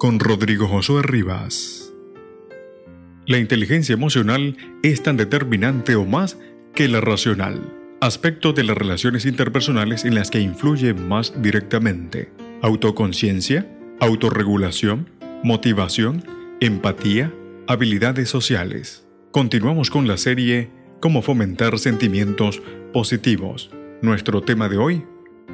con Rodrigo Josué Rivas. La inteligencia emocional es tan determinante o más que la racional, aspecto de las relaciones interpersonales en las que influye más directamente. Autoconciencia, autorregulación, motivación, empatía, habilidades sociales. Continuamos con la serie Cómo fomentar sentimientos positivos. Nuestro tema de hoy,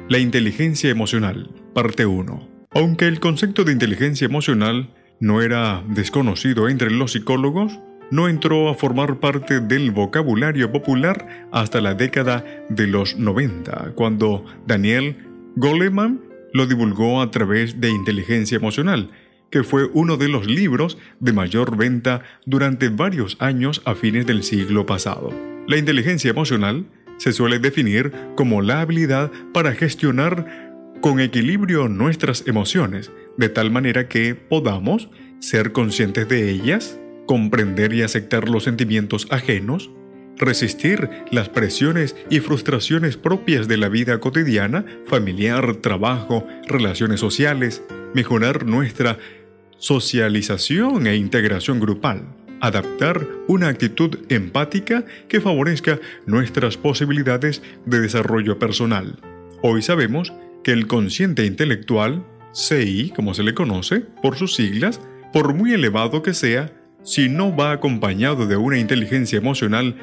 la inteligencia emocional, parte 1. Aunque el concepto de inteligencia emocional no era desconocido entre los psicólogos, no entró a formar parte del vocabulario popular hasta la década de los 90, cuando Daniel Goleman lo divulgó a través de Inteligencia Emocional, que fue uno de los libros de mayor venta durante varios años a fines del siglo pasado. La inteligencia emocional se suele definir como la habilidad para gestionar con equilibrio nuestras emociones, de tal manera que podamos ser conscientes de ellas, comprender y aceptar los sentimientos ajenos, resistir las presiones y frustraciones propias de la vida cotidiana, familiar, trabajo, relaciones sociales, mejorar nuestra socialización e integración grupal, adaptar una actitud empática que favorezca nuestras posibilidades de desarrollo personal. Hoy sabemos que el consciente intelectual, CI como se le conoce, por sus siglas, por muy elevado que sea, si no va acompañado de una inteligencia emocional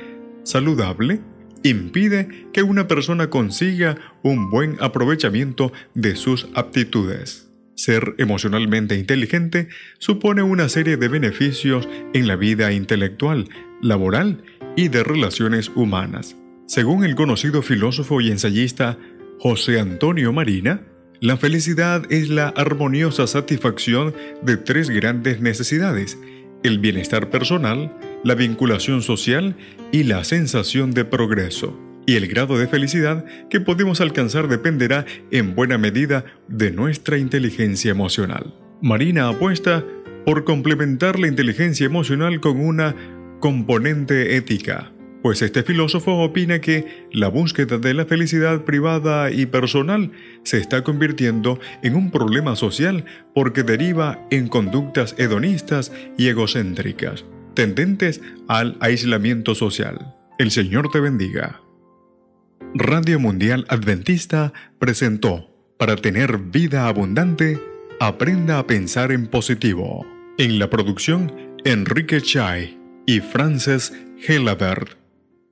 saludable, impide que una persona consiga un buen aprovechamiento de sus aptitudes. Ser emocionalmente inteligente supone una serie de beneficios en la vida intelectual, laboral y de relaciones humanas. Según el conocido filósofo y ensayista José Antonio Marina, la felicidad es la armoniosa satisfacción de tres grandes necesidades, el bienestar personal, la vinculación social y la sensación de progreso. Y el grado de felicidad que podemos alcanzar dependerá en buena medida de nuestra inteligencia emocional. Marina apuesta por complementar la inteligencia emocional con una componente ética pues este filósofo opina que la búsqueda de la felicidad privada y personal se está convirtiendo en un problema social porque deriva en conductas hedonistas y egocéntricas, tendentes al aislamiento social. El Señor te bendiga. Radio Mundial Adventista presentó, para tener vida abundante, aprenda a pensar en positivo. En la producción, Enrique Chai y Frances Helabert.